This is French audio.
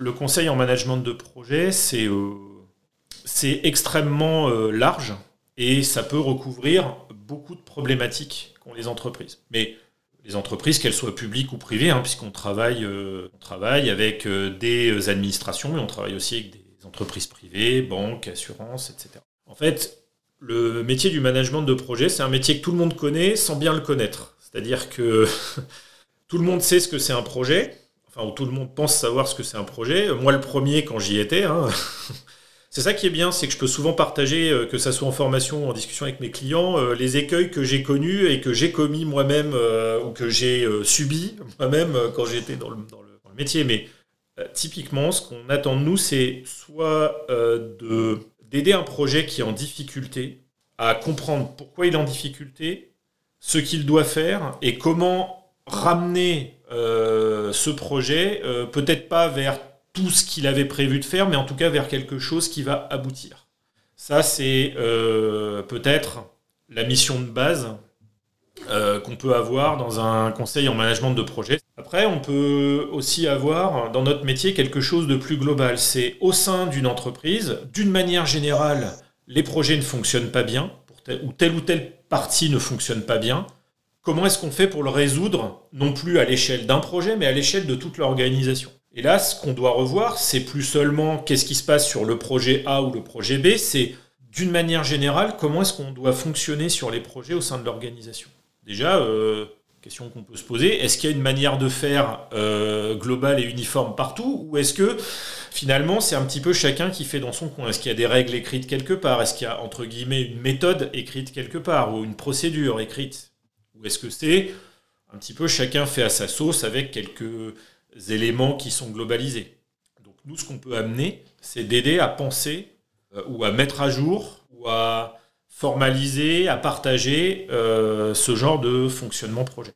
le conseil en management de projet, c'est c'est extrêmement large et ça peut recouvrir beaucoup de problématiques qu'ont les entreprises. Mais les entreprises, qu'elles soient publiques ou privées, hein, puisqu'on travaille, on travaille avec des administrations, mais on travaille aussi avec des entreprises privées, banques, assurances, etc. En fait, le métier du management de projet, c'est un métier que tout le monde connaît sans bien le connaître. C'est-à-dire que tout le monde sait ce que c'est un projet, ou tout le monde pense savoir ce que c'est un projet. Moi, le premier, quand j'y étais, hein, c'est ça qui est bien, c'est que je peux souvent partager, euh, que ça soit en formation ou en discussion avec mes clients, euh, les écueils que j'ai connus et que j'ai commis moi-même euh, ou que j'ai subi moi-même quand j'étais dans le, métier. Mais typiquement, ce qu'on attend de nous, c'est soit de d'aider un projet qui est en difficulté à comprendre pourquoi il est en difficulté, ce qu'il doit faire et comment ramener euh, ce projet, euh, peut-être pas vers tout ce qu'il avait prévu de faire, mais en tout cas vers quelque chose qui va aboutir. Ça, c'est euh, peut-être la mission de base qu'on peut avoir dans un conseil en management de projet. Après, on peut aussi avoir dans notre métier quelque chose de plus global. C'est au sein d'une entreprise, d'une manière générale, les projets ne fonctionnent pas bien, ou telle ou telle partie ne fonctionne pas bien. Comment est-ce qu'on fait pour le résoudre, non plus à l'échelle d'un projet, mais à l'échelle de toute l'organisation? Et là, ce qu'on doit revoir, c'est plus seulement qu'est-ce qui se passe sur le projet A ou le projet B, c'est d'une manière générale, comment est-ce qu'on doit fonctionner sur les projets au sein de l'organisation? Déjà, euh, question qu'on peut se poser, est-ce qu'il y a une manière de faire euh, globale et uniforme partout ou est-ce que finalement c'est un petit peu chacun qui fait dans son coin? Est-ce qu'il y a des règles écrites quelque part? Est-ce qu'il y a entre guillemets une méthode écrite quelque part ou une procédure écrite? Ou est-ce que c'est un petit peu chacun fait à sa sauce avec quelques éléments qui sont globalisés? Donc nous ce qu'on peut amener c'est d'aider à penser euh, ou à mettre à jour ou à formaliser, à partager euh, ce genre de fonctionnement projet.